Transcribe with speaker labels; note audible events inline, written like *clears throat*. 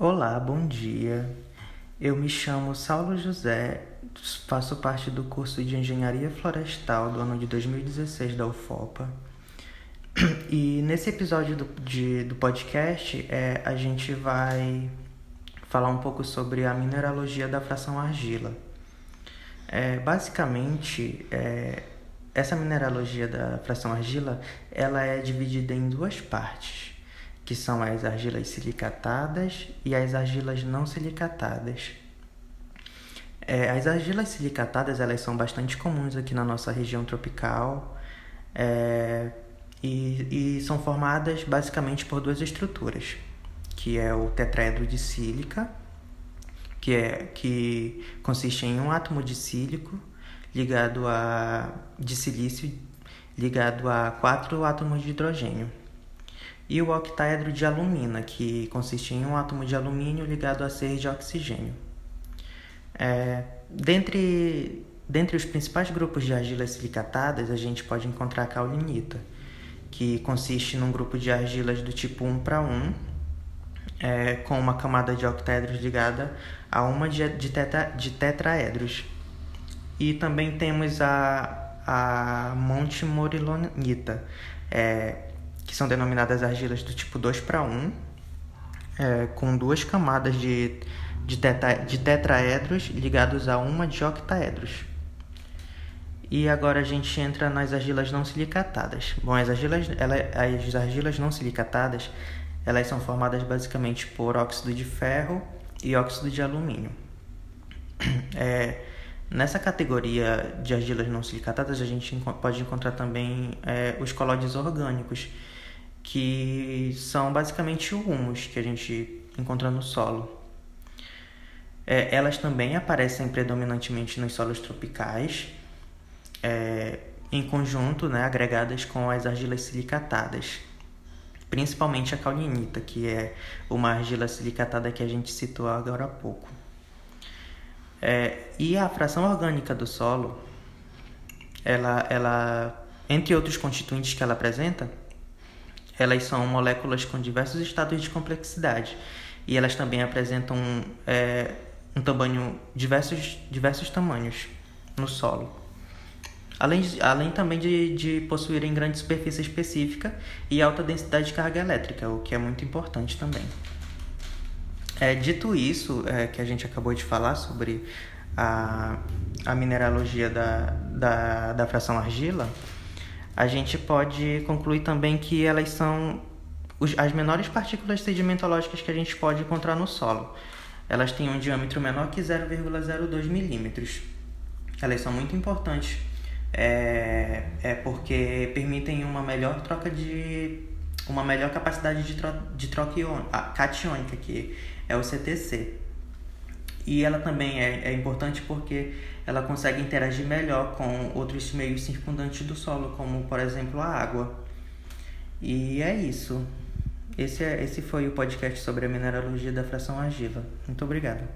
Speaker 1: Olá, bom dia. Eu me chamo Saulo José, faço parte do curso de Engenharia Florestal do ano de 2016 da UFOPA. *clears throat* E nesse episódio do, de, do podcast, é, a gente vai falar um pouco sobre a mineralogia da fração argila. É, basicamente, é, essa mineralogia da fração argila ela é dividida em duas partes, que são as argilas silicatadas e as argilas não silicatadas. É, as argilas silicatadas elas são bastante comuns aqui na nossa região tropical é, e, e são formadas basicamente por duas estruturas, que é o tetraedro de sílica que, é, que consiste em um átomo de sílico ligado a de silício ligado a quatro átomos de hidrogênio. E o octaedro de alumina, que consiste em um átomo de alumínio ligado a seis de oxigênio. É, dentre, dentre os principais grupos de argilas silicatadas, a gente pode encontrar a caulinita, que consiste num grupo de argilas do tipo 1 para 1, é, com uma camada de octaedros ligada a uma de, de, teta, de tetraedros. E também temos a, a Monte Morilonita, é, que são denominadas argilas do tipo 2 para 1, é, com duas camadas de, de, teta, de tetraedros ligados a uma de octaedros. E agora a gente entra nas argilas não silicatadas. Bom, as argilas, ela, as argilas não silicatadas elas são formadas basicamente por óxido de ferro e óxido de alumínio. *clears throat* É, nessa categoria de argilas não silicatadas, a gente pode encontrar também é, os colóides orgânicos, que são basicamente humus que a gente encontra no solo. É, elas também aparecem predominantemente nos solos tropicais, é, em conjunto, né, agregadas com as argilas silicatadas principalmente a caulinita, que é uma argila silicatada que a gente citou agora há pouco. É, e a fração orgânica do solo, ela, ela, entre outros constituintes que ela apresenta, elas são moléculas com diversos estados de complexidade e elas também apresentam é, um tamanho diversos diversos tamanhos no solo. Além, além também de, de possuírem grande superfície específica e alta densidade de carga elétrica, o que é muito importante também. É, dito isso, é, que a gente acabou de falar sobre a, a mineralogia da, da, da fração argila, a gente pode concluir também que elas são as menores partículas sedimentológicas que a gente pode encontrar no solo. Elas têm um diâmetro menor que 0,02 milímetros. Elas são muito importantes é, é porque permitem uma melhor troca de uma melhor capacidade de, tro de troca ion, catiônica, que é o CTC. E ela também é, é importante porque ela consegue interagir melhor com outros meios circundantes do solo, como por exemplo a água. E é isso. Esse, é, esse foi o podcast sobre a mineralogia da fração argila. Muito obrigado.